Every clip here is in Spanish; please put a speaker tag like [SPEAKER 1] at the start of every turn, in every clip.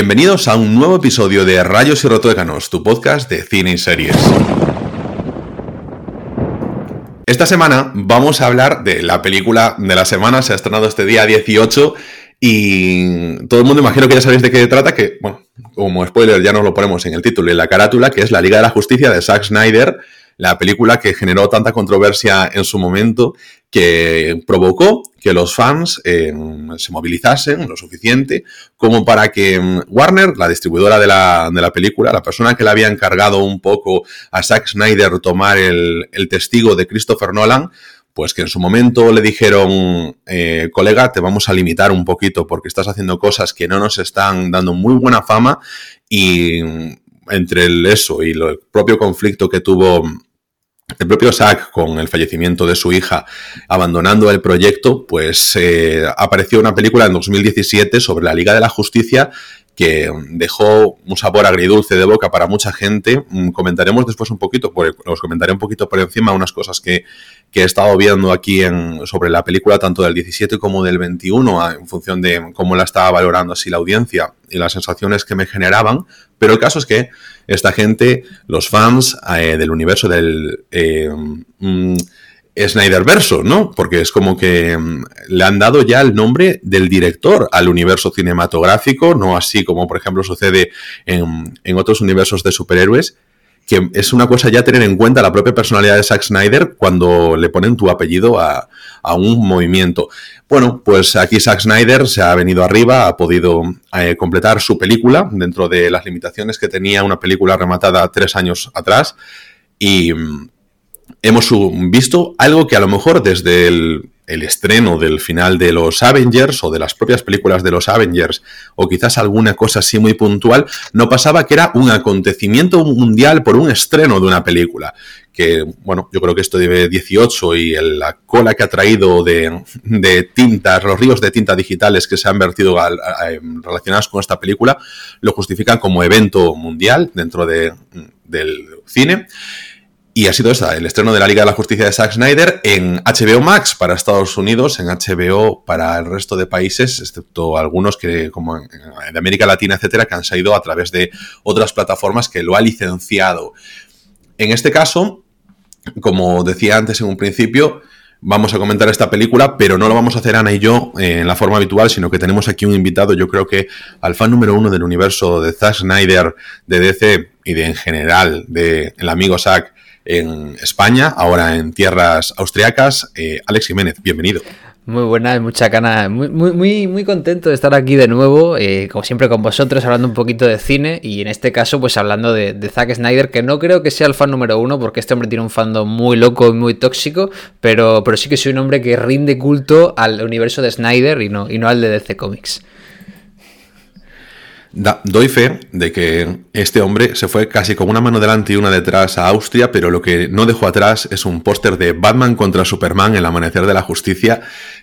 [SPEAKER 1] Bienvenidos a un nuevo episodio de Rayos y Rotuécanos, tu podcast de cine y series. Esta semana vamos a hablar de la película de la semana, se ha estrenado este día 18 y todo el mundo imagino que ya sabéis de qué trata, que, bueno, como spoiler ya nos lo ponemos en el título y en la carátula, que es la Liga de la Justicia de Zack Snyder, la película que generó tanta controversia en su momento que provocó que los fans eh, se movilizasen lo suficiente como para que mm, Warner, la distribuidora de la, de la, película, la persona que le había encargado un poco a Zack Snyder tomar el, testigo de Christopher Nolan, pues que en su momento le dijeron, eh, colega, te vamos a limitar un poquito porque estás haciendo cosas que no nos están dando muy buena fama y mm, entre el eso y el propio conflicto que tuvo el propio Zack, con el fallecimiento de su hija, abandonando el proyecto, pues eh, apareció una película en 2017 sobre la Liga de la Justicia que dejó un sabor agridulce de boca para mucha gente. Mm, comentaremos después un poquito, os comentaré un poquito por encima unas cosas que, he estado viendo aquí sobre la película, tanto del 17 como del 21, en función de cómo la estaba valorando así la audiencia y las sensaciones que me generaban. Pero el caso es que esta gente, los fans eh, del universo del... Eh, mm, Snyder verso, ¿no? Porque es como que mm, le han dado ya el nombre del director al universo cinematográfico, no así como por ejemplo sucede en, otros universos de superhéroes, que es una cosa ya tener en cuenta la propia personalidad de Zack Snyder cuando le ponen tu apellido a, un movimiento. Bueno, pues aquí Zack Snyder se ha venido arriba, ha podido eh, completar su película dentro de las limitaciones que tenía una película rematada tres años atrás y mm, hemos visto algo que a lo mejor desde el, estreno del final de los Avengers o de las propias películas de los Avengers o quizás alguna cosa así muy puntual, no pasaba que era un acontecimiento mundial por un estreno de una película. Que, bueno, yo creo que esto de 18 y la cola que ha traído de, de tintas, los ríos de tinta digitales que se han vertido relacionados con esta película, lo justifican como evento mundial dentro de, del cine. Y ha sido esa, el estreno de la Liga de la Justicia de Zack Snyder en HBO Max para Estados Unidos, en HBO para el resto de países, excepto algunos que, como de América Latina, etcétera, que han salido a través de otras plataformas que lo ha licenciado. En este caso, como decía antes en un principio, vamos a comentar esta película, pero no lo vamos a hacer Ana y yo en la forma habitual, sino que tenemos aquí un invitado, yo creo que al fan número uno del universo de Zack Snyder, de DC y de en general, del el amigo Zack en España, ahora en tierras austriacas. Eh, Alex Jiménez, bienvenido.
[SPEAKER 2] Muy buena, mucha gana, muy, muy, muy contento de estar aquí de nuevo, eh, como siempre con vosotros, hablando un poquito de cine y en este caso pues hablando de, Zack Snyder, que no creo que sea el fan número uno porque este hombre tiene un fandom muy loco y muy tóxico, pero, pero sí que soy un hombre que rinde culto al universo de Snyder y no, y no al de DC Comics
[SPEAKER 1] doy fe de que este hombre se fue casi con una mano delante y una detrás a Austria, pero lo que no dejó atrás es un póster de Batman contra Superman, El Amanecer de la Justicia,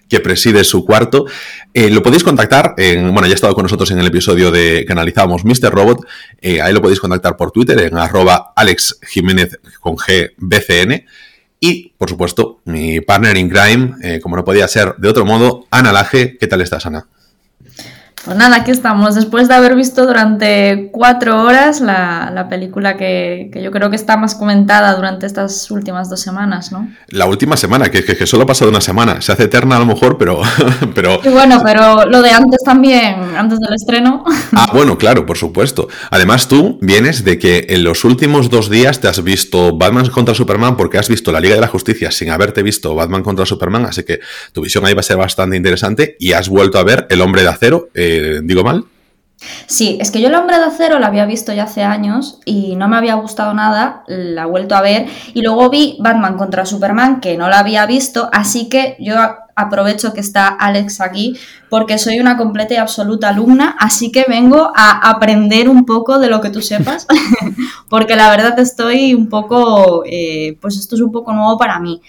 [SPEAKER 1] que preside su cuarto. Eh, lo podéis contactar, en, bueno, ya ha estado con nosotros en el episodio de que analizábamos Mr. Robot, eh, ahí lo podéis contactar por Twitter en arroba Alex Jiménez con G. Y, por supuesto, mi partner in crime, eh, como no podía ser de otro modo, Ana Laje. ¿Qué tal estás, Ana?
[SPEAKER 3] Pues nada, aquí estamos. Después de haber visto durante cuatro horas la, película que, yo creo que está más comentada durante estas últimas dos semanas, ¿no?
[SPEAKER 1] La última semana, que, que, solo ha pasado una semana. Se hace eterna a lo mejor, pero... pero...
[SPEAKER 3] Y bueno, pero lo de antes también, antes del estreno.
[SPEAKER 1] Ah, bueno, claro, por supuesto. Además tú vienes de que en los últimos dos días te has visto Batman contra Superman porque has visto la Liga de la Justicia sin haberte visto Batman contra Superman, así que tu visión ahí va a ser bastante interesante y has vuelto a ver El Hombre de Acero. Eh, ¿Digo mal?
[SPEAKER 3] Sí, es que yo el hombre de acero la había visto ya hace años y no me había gustado nada, la he vuelto a ver y luego vi Batman contra Superman que no la había visto, así que yo aprovecho que está Alex aquí porque soy una completa y absoluta alumna, así que vengo a aprender un poco de lo que tú sepas, porque la verdad estoy un poco, eh, pues esto es un poco nuevo para mí,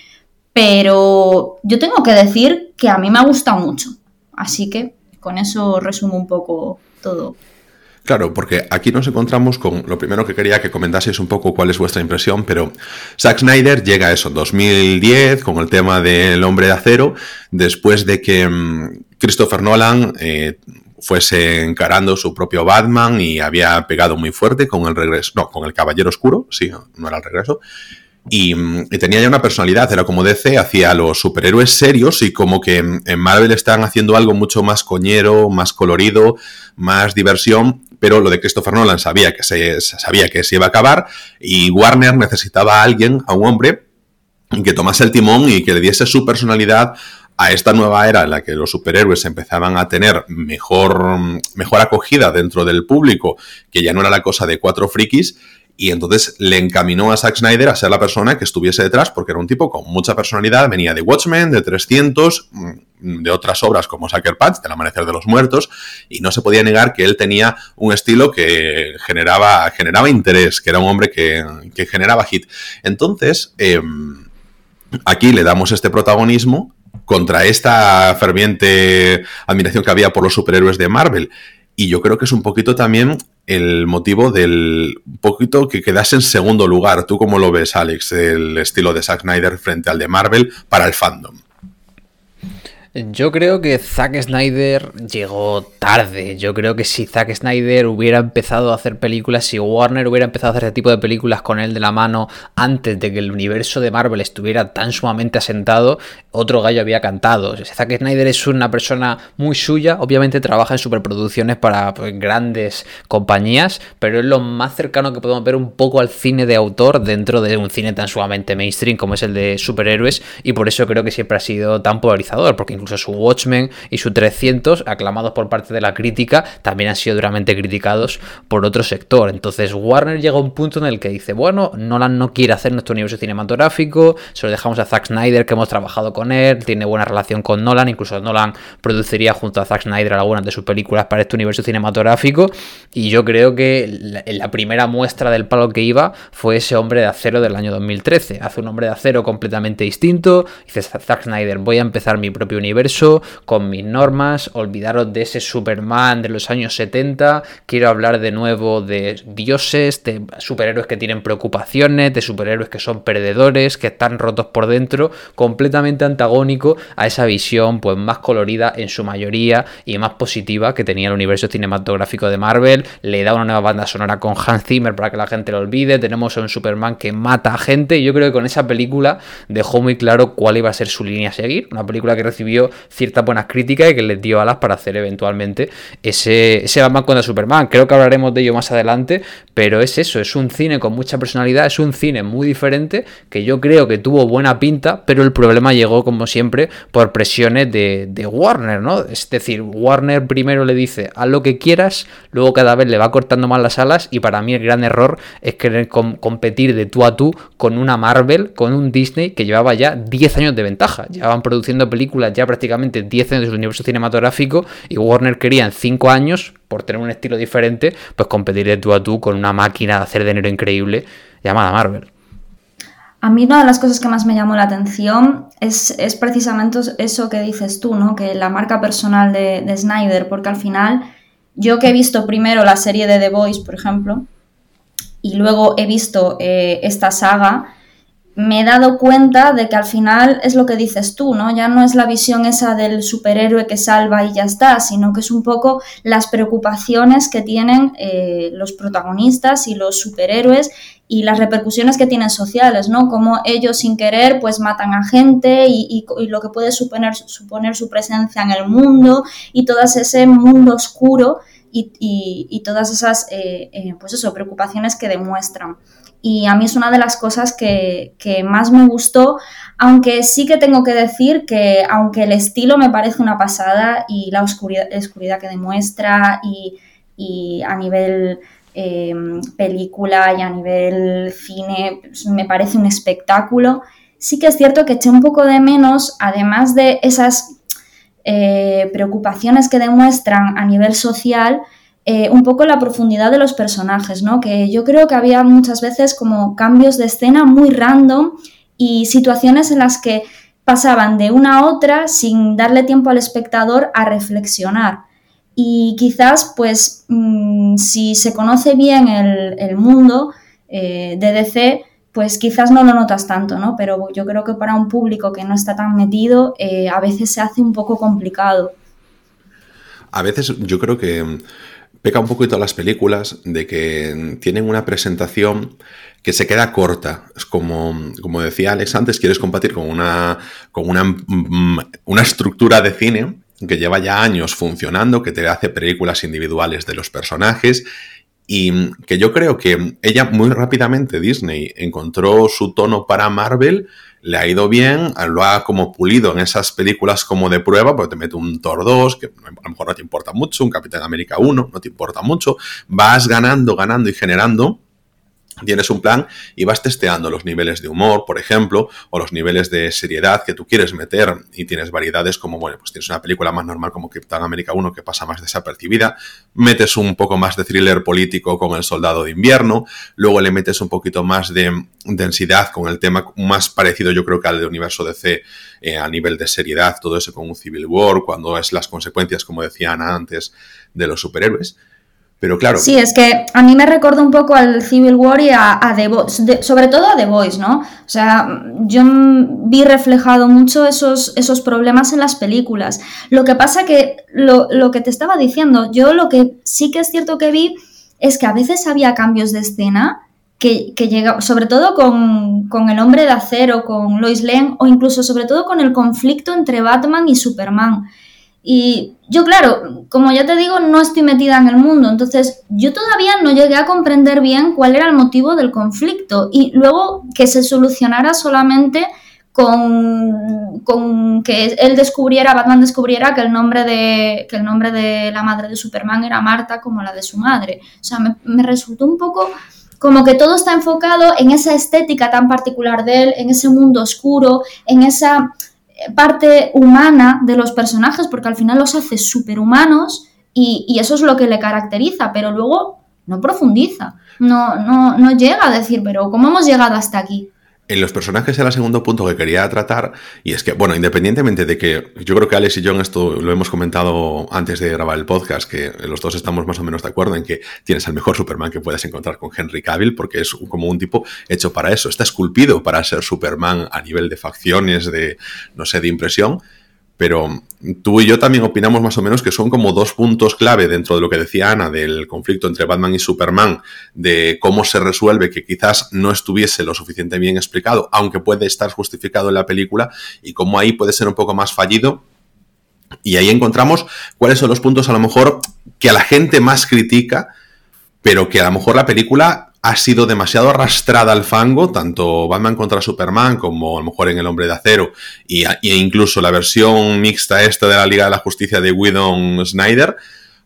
[SPEAKER 3] pero yo tengo que decir que a mí me ha gustado mucho, así que con eso resumo un poco todo.
[SPEAKER 1] Claro, porque aquí nos encontramos con lo primero que quería que comentaseis un poco cuál es vuestra impresión, pero Zack Snyder llega a eso en 2010 con el tema del hombre de acero, después de que mm, Christopher Nolan eh, fuese encarando su propio Batman y había pegado muy fuerte con el regreso, no, con el Caballero Oscuro, sí, no era el regreso. Y, tenía ya una personalidad, era como DC, hacía los superhéroes serios y como que en Marvel están haciendo algo mucho más coñero, más colorido, más diversión, pero lo de Christopher Nolan sabía que se, sabía que se iba a acabar y Warner necesitaba a alguien, a un hombre, que tomase el timón y que le diese su personalidad a esta nueva era en la que los superhéroes empezaban a tener mejor, mejor acogida dentro del público, que ya no era la cosa de cuatro frikis, y entonces le encaminó a Zack Snyder a ser la persona que estuviese detrás, porque era un tipo con mucha personalidad, venía de Watchmen, de 300, mm, de otras obras como Sucker Punch, del Amanecer de los Muertos, y no se podía negar que él tenía un estilo que generaba, generaba interés, que era un hombre que, generaba hit. Entonces, em, aquí le damos este protagonismo contra esta ferviente admiración que había por los superhéroes de Marvel. Y yo creo que es un poquito también el motivo del poquito que quedase en segundo lugar. ¿Tú cómo lo ves, Alex, el estilo de Zack Snyder frente al de Marvel para el fandom?
[SPEAKER 2] Yo creo que Zack Snyder llegó tarde. Yo creo que si Zack Snyder hubiera empezado a hacer películas, si Warner hubiera empezado a hacer este tipo de películas con él de la mano antes de que el universo de Marvel estuviera tan sumamente asentado, otro gallo había cantado. Zack Snyder es una persona muy suya, obviamente trabaja en superproducciones para pues, grandes compañías, pero es lo más cercano que podemos ver un poco al cine de autor dentro de un cine tan sumamente mainstream como es el de superhéroes y por eso creo que siempre ha sido tan polarizador, porque incluso su Watchmen y su 300, aclamados por parte de la crítica, también han sido duramente criticados por otro sector. Entonces Warner llega a un punto en el que dice, bueno, Nolan no quiere hacer nuestro universo cinematográfico, se lo dejamos a Zack Snyder, que hemos trabajado con él, tiene buena relación con Nolan, incluso Nolan produciría junto a Zack Snyder algunas de sus películas para este universo cinematográfico, y yo creo que la, la primera muestra del palo que iba fue ese hombre de acero del año 2013. Hace un hombre de acero completamente distinto, dice Zack Snyder, voy a empezar mi propio universo, con mis normas, olvidaros de ese Superman de los años 70, quiero hablar de nuevo de dioses, de superhéroes que tienen preocupaciones, de superhéroes que son perdedores, que están rotos por dentro, completamente antagónico a esa visión pues más colorida en su mayoría y más positiva que tenía el universo cinematográfico de Marvel, le da una nueva banda sonora con Hans Zimmer para que la gente lo olvide, tenemos un Superman que mata a gente. Y yo creo que con esa película dejó muy claro cuál iba a ser su línea a seguir, una película que recibió ciertas buenas críticas y que les dio alas para hacer eventualmente ese, ese Batman contra Superman. Creo que hablaremos de ello más adelante, pero es eso, es un cine con mucha personalidad, es un cine muy diferente que yo creo que tuvo buena pinta, pero el problema llegó, como siempre, por presiones de, Warner, ¿no? Es decir, Warner primero le dice, haz lo que quieras, luego cada vez le va cortando más las alas y para mí el gran error es querer competir de tú a tú con una Marvel, con un Disney que llevaba ya 10 años de ventaja, llevaban produciendo películas ya prácticamente 10 años del universo cinematográfico y Warner quería en 5 años, por tener un estilo diferente, pues competir de tú a tú con una máquina de hacer dinero increíble llamada Marvel.
[SPEAKER 3] A mí una de las cosas que más me llamó la atención es, precisamente eso que dices tú, ¿no? Que la marca personal de, Snyder, porque al final, yo que he visto primero la serie de The Voice, por ejemplo, y luego he visto eh, esta saga, me he dado cuenta de que al final es lo que dices tú, ¿no? Ya no es la visión esa del superhéroe que salva y ya está, sino que es un poco las preocupaciones que tienen eh, los protagonistas y los superhéroes y las repercusiones que tienen sociales, ¿no? Como ellos sin querer pues matan a gente y, lo que puede suponer, suponer su presencia en el mundo y todo ese mundo oscuro y, todas esas eh, eh, pues eso, preocupaciones que demuestran y a mí es una de las cosas que, más me gustó, aunque sí que tengo que decir que aunque el estilo me parece una pasada y la oscuridad, oscuridad que demuestra y, a nivel em, película y a nivel cine pues, me parece un espectáculo, sí que es cierto que eché un poco de menos, además de esas eh, preocupaciones que demuestran a nivel social, eh, un poco la profundidad de los personajes, ¿no? Que yo creo que había muchas veces como cambios de escena muy random y situaciones en las que pasaban de una a otra sin darle tiempo al espectador a reflexionar. Y quizás, pues, mm, si se conoce bien el, mundo eh, de DC, pues quizás no lo notas tanto, ¿no? Pero yo creo que para un público que no está tan metido, eh, a veces se hace un poco complicado.
[SPEAKER 1] A veces yo creo que peca un poquito las películas de que tienen una presentación que se queda corta. Es como, como decía Alex antes, quieres compartir con una, con una, mm, una estructura de cine que lleva ya años funcionando, que te hace películas individuales de los personajes y que yo creo que ella muy rápidamente, Disney, encontró su tono para Marvel, le ha ido bien, lo ha como pulido en esas películas como de prueba, porque te mete un Thor 2, que a lo mejor no te importa mucho, un Capitán América 1, no te importa mucho, vas ganando, ganando y generando tienes un plan y vas testeando los niveles de humor, por ejemplo, o los niveles de seriedad que tú quieres meter y tienes variedades como, bueno, pues tienes una película más normal como Capitán América 1 que pasa más desapercibida, metes un poco más de thriller político con El Soldado de Invierno, luego le metes un poquito más de densidad con el tema más parecido yo creo que al de universo DC eh, a nivel de seriedad, todo eso con un Civil War, cuando es las consecuencias, como decía Ana antes, de los superhéroes. Pero claro.
[SPEAKER 3] Sí, es que a mí me recuerda un poco al Civil War y a, The Voice, sobre todo a The Voice, ¿no? O sea, yo vi reflejado mucho esos, esos problemas en las películas. Lo que pasa que, lo, que te estaba diciendo, yo lo que sí que es cierto que vi es que a veces había cambios de escena que, que llegaban, sobre todo con, con, el hombre de acero, con Lois Lane, o incluso sobre todo con el conflicto entre Batman y Superman y yo, claro, como ya te digo, no estoy metida en el mundo, entonces yo todavía no llegué a comprender bien cuál era el motivo del conflicto y luego que se solucionara solamente con, con que él descubriera, Batman descubriera que el, nombre de, que el nombre de la madre de Superman era Marta como la de su madre. O sea, me, me resultó un poco como que todo está enfocado en esa estética tan particular de él, en ese mundo oscuro, en esa parte humana de los personajes, porque al final los hace superhumanos y, y eso es lo que le caracteriza, pero luego no profundiza, no, no, no llega a decir, pero ¿cómo hemos llegado hasta aquí?
[SPEAKER 1] En los personajes era el segundo punto que quería tratar, y es que, bueno, independientemente de que yo creo que Alex y yo en esto lo hemos comentado antes de grabar el podcast, que los dos estamos más o menos de acuerdo en que tienes el mejor Superman que puedes encontrar con Henry Cavill, porque es como un tipo hecho para eso, está esculpido para ser Superman a nivel de facciones, de, no sé, de impresión, pero tú y yo también opinamos más o menos que son como dos puntos clave dentro de lo que decía Ana del conflicto entre Batman y Superman, de cómo se resuelve que quizás no estuviese lo suficiente bien explicado, aunque puede estar justificado en la película, y cómo ahí puede ser un poco más fallido. Y ahí encontramos cuáles son los puntos a lo mejor que a la gente más critica, pero que a lo mejor la película ha sido demasiado arrastrada al fango, tanto Batman contra Superman como a lo mejor en El Hombre de Acero y, e incluso la versión mixta esta de la Liga de la Justicia de Whedon Snyder,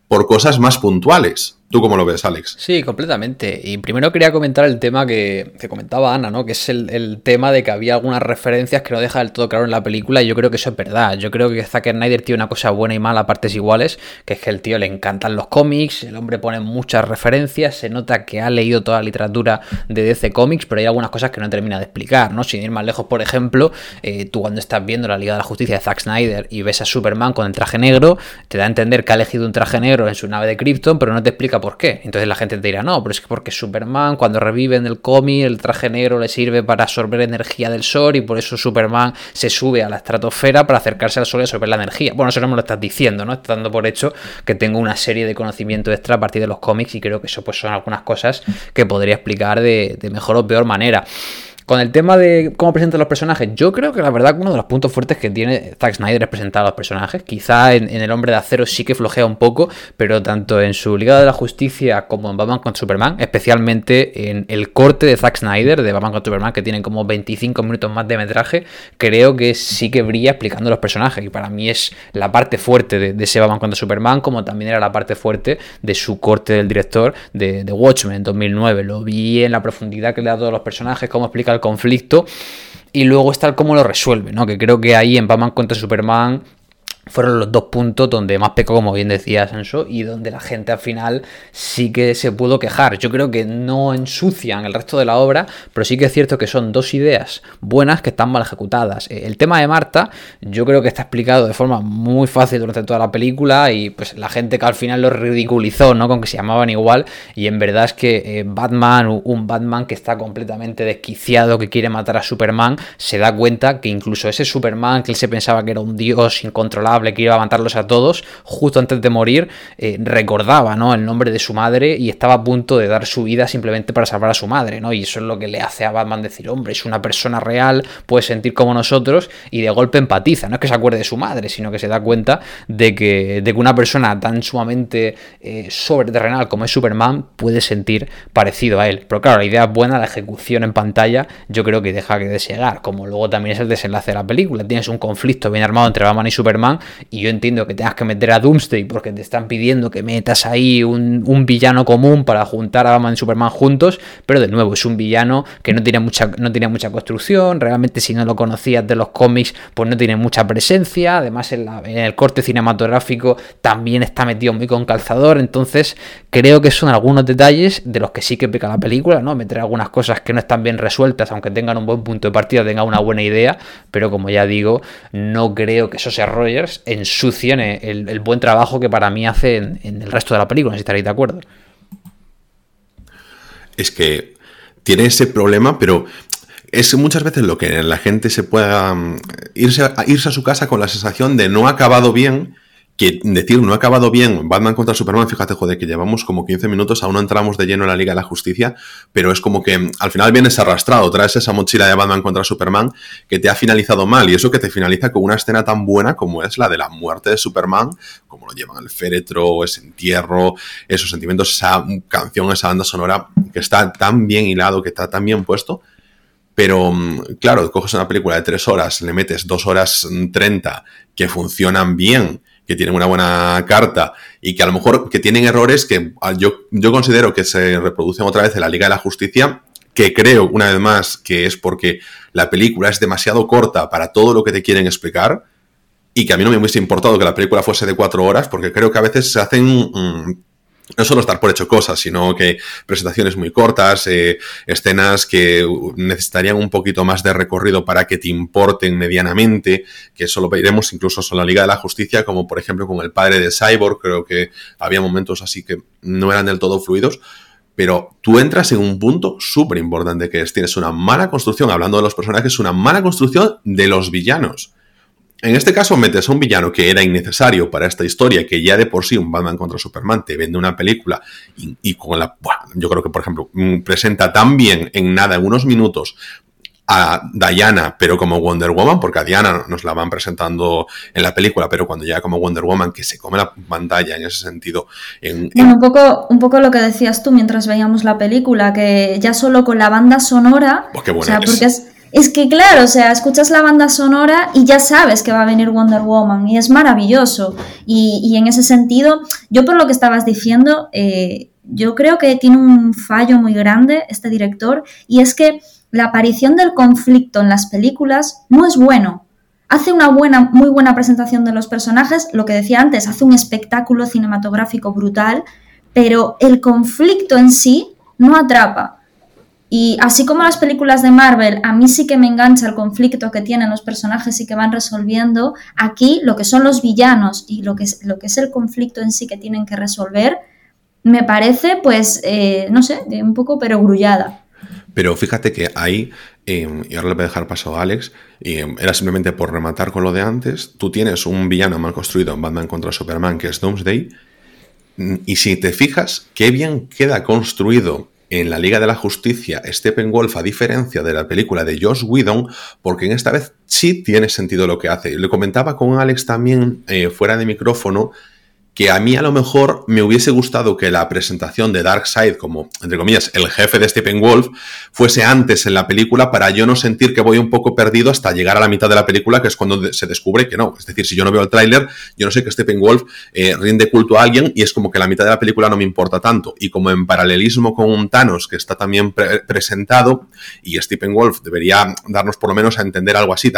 [SPEAKER 1] por cosas más puntuales. ¿Tú cómo lo ves, Alex?
[SPEAKER 2] Sí, completamente. Y primero quería comentar el tema que, comentaba Ana, ¿no? Que es el, tema de que había algunas referencias que no deja del todo claro en la película y yo creo que eso es verdad. Yo creo que Zack Snyder tiene una cosa buena y mala a partes iguales, que es que el tío le encantan los cómics, el hombre pone muchas referencias, se nota que ha leído toda la literatura de DC Comics, pero hay algunas cosas que no termina de explicar, ¿no? Sin ir más lejos, por ejemplo, eh, tú cuando estás viendo la Liga de la Justicia de Zack Snyder y ves a Superman con el traje negro, te da a entender que ha elegido un traje negro en su nave de Krypton, pero no te explica por qué. Entonces la gente te dirá, no, pero es que porque Superman cuando revive en el cómic el traje negro le sirve para absorber energía del sol y por eso Superman se sube a la estratosfera para acercarse al sol y absorber la energía. Bueno, eso no me lo estás diciendo, ¿no? Estás dando por hecho que tengo una serie de conocimiento extra a partir de los cómics y creo que eso pues son algunas cosas que podría explicar de, de mejor o peor manera. Con el tema de cómo presentan los personajes, yo creo que la verdad uno de los puntos fuertes que tiene Zack Snyder es presentar a los personajes. Quizá en, El Hombre de Acero sí que flojea un poco, pero tanto en su Liga de la Justicia como en Batman con Superman, especialmente en el corte de Zack Snyder de Batman con Superman, que tiene como 25 minutos más de metraje, creo que sí que brilla explicando los personajes. Y para mí es la parte fuerte de, ese Batman contra Superman, como también era la parte fuerte de su corte del director de, de Watchmen 2009. Lo vi en la profundidad que le da a todos los personajes, cómo explica el conflicto y luego está cómo lo resuelve, ¿no? Que creo que ahí en Batman contra Superman fueron los dos puntos donde más pecó, como bien decía Sanso, y donde la gente al final sí que se pudo quejar. Yo creo que no ensucian el resto de la obra, pero sí que es cierto que son dos ideas buenas que están mal ejecutadas. Eh, el tema de Marta, yo creo que está explicado de forma muy fácil durante toda la película y pues la gente que al final lo ridiculizó, ¿no? Con que se llamaban igual, y en verdad es que eh, Batman, un Batman que está completamente desquiciado, que quiere matar a Superman, se da cuenta que incluso ese Superman que él se pensaba que era un dios incontrolable, que iba a matarlos a todos, justo antes de morir, eh, recordaba el nombre de su madre y estaba a punto de dar su vida simplemente para salvar a su madre. Y eso es lo que le hace a Batman decir, hombre, es una persona real, puede sentir como nosotros y de golpe empatiza. No es que se acuerde de su madre, sino que se da cuenta de que, de que una persona tan sumamente eh, sobreterrenal como es Superman puede sentir parecido a él. Pero claro, la idea es buena, la ejecución en pantalla yo creo que deja que desear, como luego también es el desenlace de la película. Tienes un conflicto bien armado entre Batman y Superman y yo entiendo que tengas que meter a Doomsday porque te están pidiendo que metas ahí un, un villano común para juntar a Batman y Superman juntos, pero de nuevo es un villano que no tiene mucha, no tiene mucha construcción, realmente si no lo conocías de los cómics pues no tiene mucha presencia, además en, el corte cinematográfico también está metido muy con calzador, entonces creo que son algunos detalles de los que sí que peca la película, ¿no? Meter algunas cosas que no están bien resueltas, aunque tengan un buen punto de partida, tengan una buena idea, pero como ya digo, no creo que esos Rogers ensucien el, buen trabajo que para mí hace en, el resto de la película, si estaréis de acuerdo.
[SPEAKER 1] Es que tiene ese problema, pero es muchas veces lo que la gente se pueda mm, irse irse a su casa con la sensación de no ha acabado bien decir no ha acabado bien Batman contra Superman, fíjate, joder, que llevamos como 15 minutos, aún no entramos de lleno en la Liga de la Justicia, pero es como que al final vienes arrastrado, traes esa mochila de Batman contra Superman que te ha finalizado mal, y eso que te finaliza con una escena tan buena como es la de la muerte de Superman, como lo llevan el féretro, ese entierro, esos sentimientos, esa canción, esa banda sonora que está tan bien hilado, que está tan bien puesto, pero mm, claro, coges una película de tres horas, le metes dos horas treinta que funcionan bien, que tienen una buena carta y que a lo mejor que tienen errores que ah, yo, yo considero que se reproducen otra vez en la Liga de la Justicia, que creo una vez más que es porque la película es demasiado corta para todo lo que te quieren explicar y que a mí no me hubiese importado que la película fuese de cuatro horas porque creo que a veces se hacen... Mm, no solo estar por hecho cosas, sino que presentaciones muy cortas, eh, escenas que necesitarían un poquito más de recorrido para que te importen medianamente, que eso lo veremos incluso en la Liga de la Justicia, como por ejemplo con el padre de Cyborg, creo que había momentos así que no eran del todo fluidos, pero tú entras en un punto súper importante que es, tienes una mala construcción, hablando de los personajes, una mala construcción de los villanos. En este caso metes a un villano que era innecesario para esta historia, que ya de por sí un Batman contra Superman te vende una película y, con la... Bueno, yo creo que, por ejemplo, mm, presenta tan bien en nada, en unos minutos, a Diana, pero como Wonder Woman, porque a Diana nos la van presentando en la película, pero cuando llega como Wonder Woman, que se come la pantalla en ese sentido.
[SPEAKER 3] Bueno, un poco, un poco lo que decías tú mientras veíamos la película, que ya solo con la banda sonora.
[SPEAKER 1] Pues qué
[SPEAKER 3] o sea, porque es es que claro, o sea, escuchas la banda sonora y ya sabes que va a venir Wonder Woman y es maravilloso. Y, en ese sentido, yo por lo que estabas diciendo, eh, yo creo que tiene un fallo muy grande este director y es que la aparición del conflicto en las películas no es bueno. Hace una buena, muy buena presentación de los personajes, lo que decía antes, hace un espectáculo cinematográfico brutal, pero el conflicto en sí no atrapa. Y así como las películas de Marvel, a mí sí que me engancha el conflicto que tienen los personajes y que van resolviendo, aquí lo que son los villanos y lo que es, lo que es el conflicto en sí que tienen que resolver, me parece, pues, eh, no sé, un poco pero grullada.
[SPEAKER 1] Pero fíjate que ahí, em, y ahora le voy a dejar paso a Alex, y em, era simplemente por rematar con lo de antes, tú tienes un villano mal construido en Batman contra Superman, que es Doomsday, mm, y si te fijas, qué bien queda construido en la Liga de la Justicia Steppenwolf, a diferencia de la película de Josh Whedon, porque en esta vez sí tiene sentido lo que hace. Le comentaba con Alex también eh, fuera de micrófono que a mí a lo mejor me hubiese gustado que la presentación de Darkseid como, entre comillas, el jefe de Steppenwolf fuese antes en la película para yo no sentir que voy un poco perdido hasta llegar a la mitad de la película, que es cuando se descubre que no. Es decir, si yo no veo el tráiler, yo no sé que Steppenwolf eh, rinde culto a alguien y es como que la mitad de la película no me importa tanto. Y como en paralelismo con Thanos que está también presentado y Steppenwolf debería darnos por lo menos a entender algo así,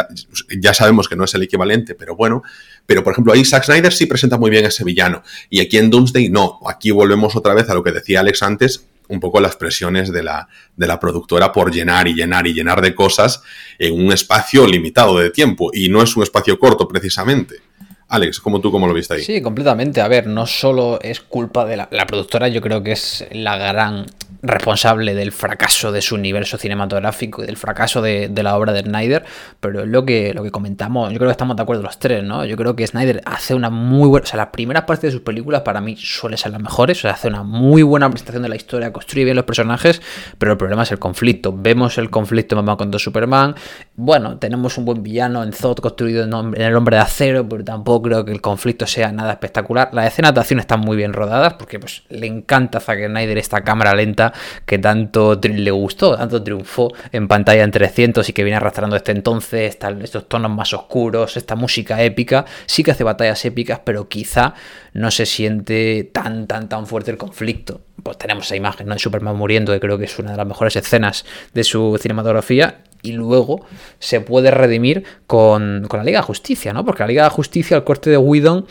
[SPEAKER 1] ya sabemos que no es el equivalente, pero bueno, pero, por ejemplo, ahí Zack Snyder sí presenta muy bien ese villano. Y aquí en Doomsday no. Aquí volvemos otra vez a lo que decía Alex antes, un poco las presiones de la, de la productora por llenar y llenar y llenar de cosas en un espacio limitado de tiempo. Y no es un espacio corto, precisamente. Alex, ¿cómo tú cómo lo viste ahí?
[SPEAKER 2] Sí, completamente. A ver, no solo es culpa de la, productora, yo creo que es la gran responsable del fracaso de su universo cinematográfico y del fracaso de, la obra de Snyder, pero es lo que, lo que comentamos, yo creo que estamos de acuerdo los tres, ¿no? Yo creo que Snyder hace una muy buena, o sea, las primeras partes de sus películas para mí suelen ser las mejores, o sea, hace una muy buena presentación de la historia, construye bien los personajes, pero el problema es el conflicto. Vemos el conflicto en contra Superman, bueno, tenemos un buen villano en Zod construido en, el hombre de acero, pero tampoco creo que el conflicto sea nada espectacular. Las escenas de acción están muy bien rodadas porque pues le encanta a Zack Snyder esta cámara lenta que tanto le gustó, tanto triunfó en pantalla en 300 y que viene arrastrando este entonces, estos tonos más oscuros, esta música épica, sí que hace batallas épicas, pero quizá no se siente tan, tan, tan fuerte el conflicto. Pues tenemos esa imagen ¿no? de Superman muriendo, que creo que es una de las mejores escenas de su cinematografía, y luego se puede redimir con, la Liga de Justicia, ¿no? Porque la Liga de Justicia, el corte de Whedon...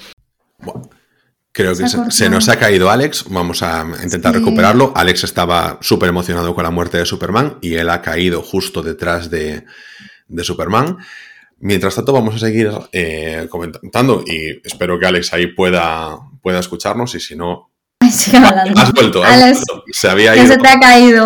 [SPEAKER 1] Creo que se, nos ha caído Alex, vamos a intentar recuperarlo. Alex estaba súper emocionado con la muerte de Superman y él ha caído justo detrás de, Superman. Mientras tanto, vamos a seguir eh, comentando y espero que Alex ahí pueda, pueda escucharnos y si no... Has vuelto, Alex,
[SPEAKER 3] Se había ido. se te ha caído.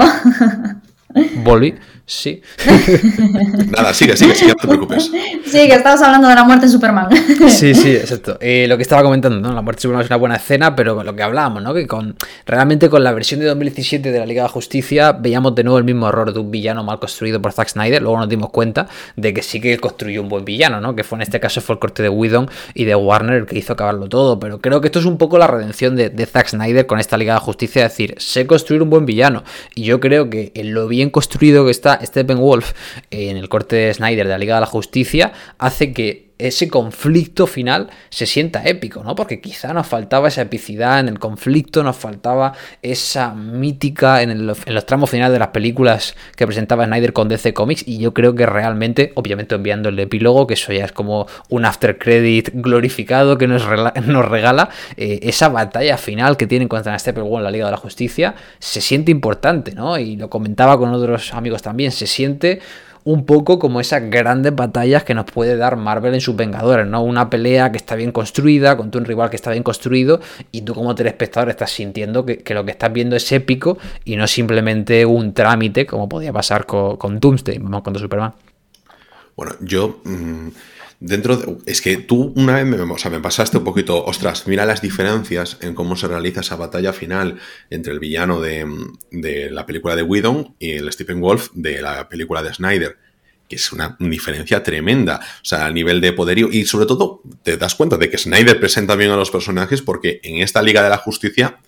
[SPEAKER 2] Volví. Sí.
[SPEAKER 1] Nada, sigue, sigue, sigue, no te preocupes.
[SPEAKER 3] Sí, que estabas hablando de la muerte de Superman.
[SPEAKER 2] Sí, sí, exacto. Eh, lo que estaba comentando, ¿no? La muerte de Superman es una buena escena, pero lo que hablábamos, ¿no? Que con realmente con la versión de 2017 de la Liga de Justicia veíamos de nuevo el mismo error de un villano mal construido por Zack Snyder. Luego nos dimos cuenta de que sí que él construyó un buen villano, ¿no? Que fue en este caso fue el corte de Whedon y de Warner el que hizo acabarlo todo. Pero creo que esto es un poco la redención de, de Zack Snyder con esta Liga de Justicia, es decir, sé construir un buen villano. Y yo creo que en lo bien construido que está Steppenwolf en el corte de Snyder de la Liga de la Justicia hace que ese conflicto final se sienta épico, ¿no? Porque quizá nos faltaba esa epicidad en el conflicto, nos faltaba esa mítica en, los tramos finales de las películas que presentaba Snyder con DC Comics y yo creo que realmente, obviamente enviando el epílogo, que eso ya es como un after credit glorificado que nos, regala, eh, esa batalla final que tienen contra Steppenwolf en la Liga de la Justicia, se siente importante, ¿no? Y lo comentaba con otros amigos también, se siente un poco como esas grandes batallas que nos puede dar Marvel en sus Vengadores, ¿no? Una pelea que está bien construida, con un rival que está bien construido, y tú como telespectador estás sintiendo que, lo que estás viendo es épico y no simplemente un trámite, como podía pasar con, con Doomsday, con Superman.
[SPEAKER 1] Bueno, yo. Mm, dentro de, es que tú una vez me, o sea, me pasaste un poquito, ostras, mira las diferencias en cómo se realiza esa batalla final entre el villano de, de la película de Whedon y el Stephen Wolf de la película de Snyder que es una diferencia tremenda, o sea, a nivel de poderío, y sobre todo te das cuenta de que Snyder presenta bien a los personajes porque en esta Liga de la Justicia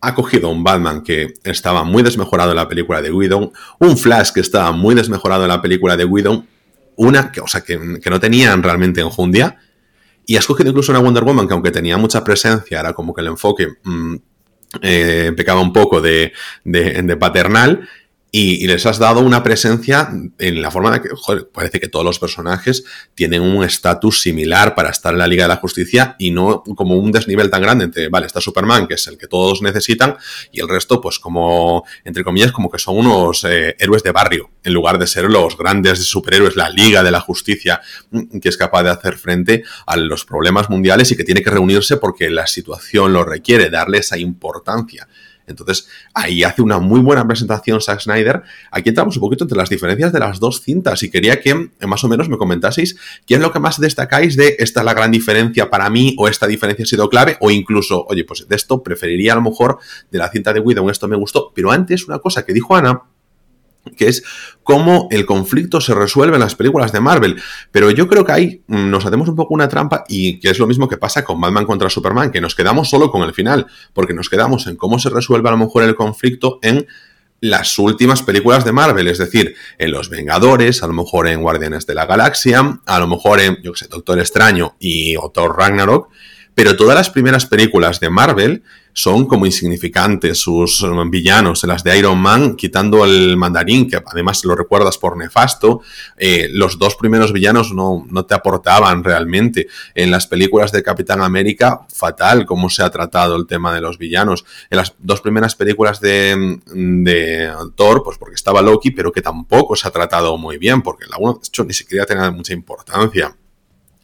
[SPEAKER 1] ha cogido un Batman que estaba muy desmejorado en la película de Whedon, un Flash que estaba muy desmejorado en la película de Whedon, una, que, o sea, que, no tenían realmente enjundia. Y has cogido incluso una Wonder Woman que aunque tenía mucha presencia, era como que el enfoque mm, eh, pecaba un poco de, de paternal y, les has dado una presencia en la forma de que, joder, parece que todos los personajes tienen un estatus similar para estar en la Liga de la Justicia y no como un desnivel tan grande entre, vale, está Superman, que es el que todos necesitan, y el resto, pues como, entre comillas, como que son unos eh, héroes de barrio, en lugar de ser los grandes superhéroes, la Liga de la Justicia, mm, que es capaz de hacer frente a los problemas mundiales y que tiene que reunirse porque la situación lo requiere, darle esa importancia. Entonces, ahí hace una muy buena presentación Zack Snyder. Aquí entramos un poquito entre las diferencias de las dos cintas y quería que eh, más o menos me comentaseis qué es lo que más destacáis de esta es la gran diferencia para mí o esta diferencia ha sido clave o incluso, oye, pues de esto preferiría a lo mejor de la cinta de Widow, esto me gustó. Pero antes, una cosa que dijo Ana que es cómo el conflicto se resuelve en las películas de Marvel. Pero yo creo que ahí mm, nos hacemos un poco una trampa y que es lo mismo que pasa con Batman contra Superman, que nos quedamos solo con el final, porque nos quedamos en cómo se resuelve a lo mejor el conflicto en las últimas películas de Marvel, es decir, en Los Vengadores, a lo mejor en Guardianes de la Galaxia, a lo mejor en, yo sé, Doctor Extraño y Thor Ragnarok, pero todas las primeras películas de Marvel son como insignificantes sus villanos. En las de Iron Man, quitando el mandarín, que además lo recuerdas por nefasto, eh, los dos primeros villanos no, no, te aportaban realmente. En las películas de Capitán América, fatal cómo se ha tratado el tema de los villanos. En las dos primeras películas de, de Thor, pues porque estaba Loki, pero que tampoco se ha tratado muy bien, porque la uno, de hecho, ni siquiera tenía mucha importancia.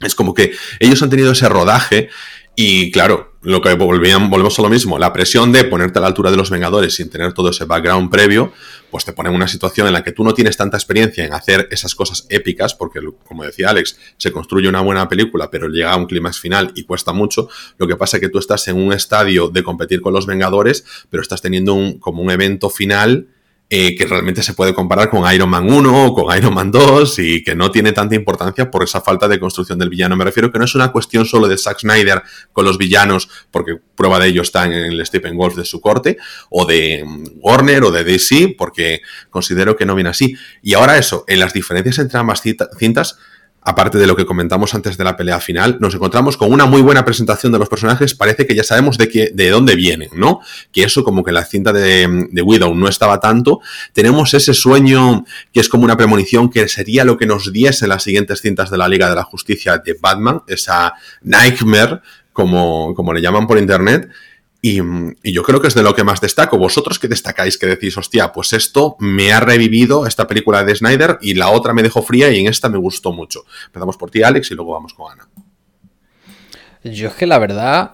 [SPEAKER 1] Es como que ellos han tenido ese rodaje y claro, lo que volvían, volvemos a lo mismo, la presión de ponerte a la altura de los Vengadores sin tener todo ese background previo, pues te pone en una situación en la que tú no tienes tanta experiencia en hacer esas cosas épicas, porque como decía Alex, se construye una buena película, pero llega a un clímax final y cuesta mucho. Lo que pasa es que tú estás en un estadio de competir con los Vengadores, pero estás teniendo un, como un evento final eh, que realmente se puede comparar con Iron Man 1 o con Iron Man 2 y que no tiene tanta importancia por esa falta de construcción del villano. Me refiero que no es una cuestión solo de Zack Snyder con los villanos, porque prueba de ello está en el Stephen Wolf de su corte, o de mm, Warner o de DC, porque considero que no viene así. Y ahora eso, en las diferencias entre ambas cintas, aparte de lo que comentamos antes de la pelea final, nos encontramos con una muy buena presentación de los personajes. Parece que ya sabemos de, qué, de dónde vienen, ¿no? Que eso como que la cinta de, de, Widow no estaba tanto. Tenemos ese sueño que es como una premonición que sería lo que nos diese las siguientes cintas de la Liga de la Justicia de Batman, esa Nightmare, como, como le llaman por internet. Y, yo creo que es de lo que más destaco. ¿Vosotros qué destacáis? Que decís, hostia, pues esto me ha revivido esta película de Snyder y la otra me dejó fría y en esta me gustó mucho. Empezamos por ti, Alex, y luego vamos con Ana.
[SPEAKER 2] Yo es que la verdad,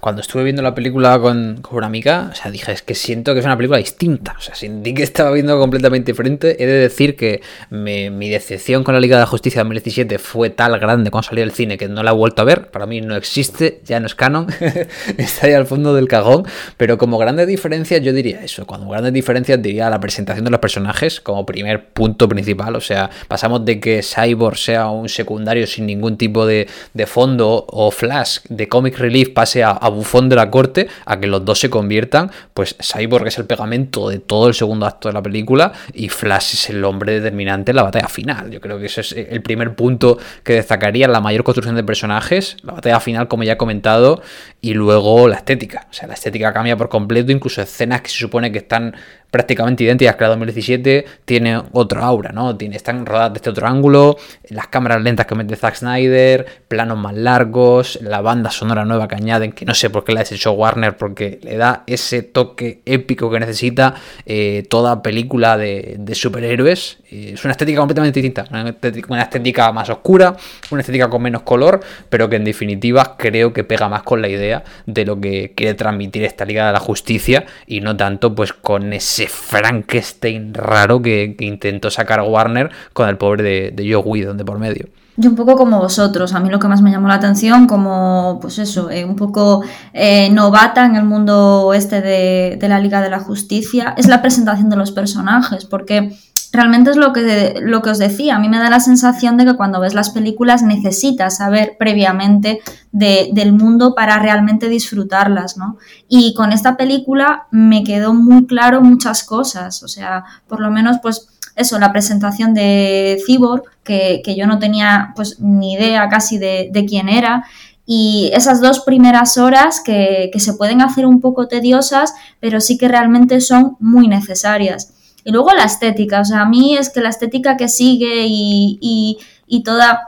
[SPEAKER 2] cuando estuve viendo la película con, con, una amiga, o sea, dije, es que siento que es una película distinta. O sea, sentí que estaba viendo completamente diferente. He de decir que mi decepción con la Liga de la Justicia de 2017 fue tal grande cuando salió del cine que no la he vuelto a ver. Para mí no existe, ya no es canon. Está ahí al fondo del cajón. Pero como grandes diferencias, yo diría eso. Cuando grandes diferencias diría la presentación de los personajes como primer punto principal. O sea, pasamos de que Cyborg sea un secundario sin ningún tipo de, de fondo o flash de Comic Relief pase a, bufón de la corte, a que los dos se conviertan, pues Cyborg es el pegamento de todo el segundo acto de la película y Flash es el hombre determinante en la batalla final. Yo creo que ese es el primer punto que destacaría, la mayor construcción de personajes, la batalla final, como ya he comentado, y luego la estética. O sea, la estética cambia por completo, incluso escenas que se supone que están prácticamente idénticas que la 2017, tiene otro aura, ¿no? Tiene, están rodadas desde otro ángulo, las cámaras lentas que mete Zack Snyder, planos más largos, la banda sonora nueva que añaden, que no sé por qué la ha hecho Warner, porque le da ese toque épico que necesita eh, toda película de, superhéroes. Eh, es una estética completamente distinta, una estética, más oscura, una estética con menos color, pero que en definitiva creo que pega más con la idea de lo que quiere transmitir esta Liga de la Justicia y no tanto pues con ese Frankenstein raro que, intentó sacar Warner con el pobre de, de Joe Whedon de por medio.
[SPEAKER 3] Yo un poco como vosotros, a mí lo que más me llamó la atención, como pues eso, eh, un poco eh, novata en el mundo este de, de, la Liga de la Justicia, es la presentación de los personajes, porque realmente es lo que, lo que os decía. A mí me da la sensación de que cuando ves las películas necesitas saber previamente del mundo para realmente disfrutarlas, ¿no? Y con esta película me quedó muy claro muchas cosas. O sea, por lo menos, pues eso, la presentación de Cyborg, que, yo no tenía pues ni idea casi de, quién era. Y esas dos primeras horas que, que se pueden hacer un poco tediosas, pero sí que realmente son muy necesarias. Y luego la estética, o sea, a mí es que la estética que sigue y, y, y toda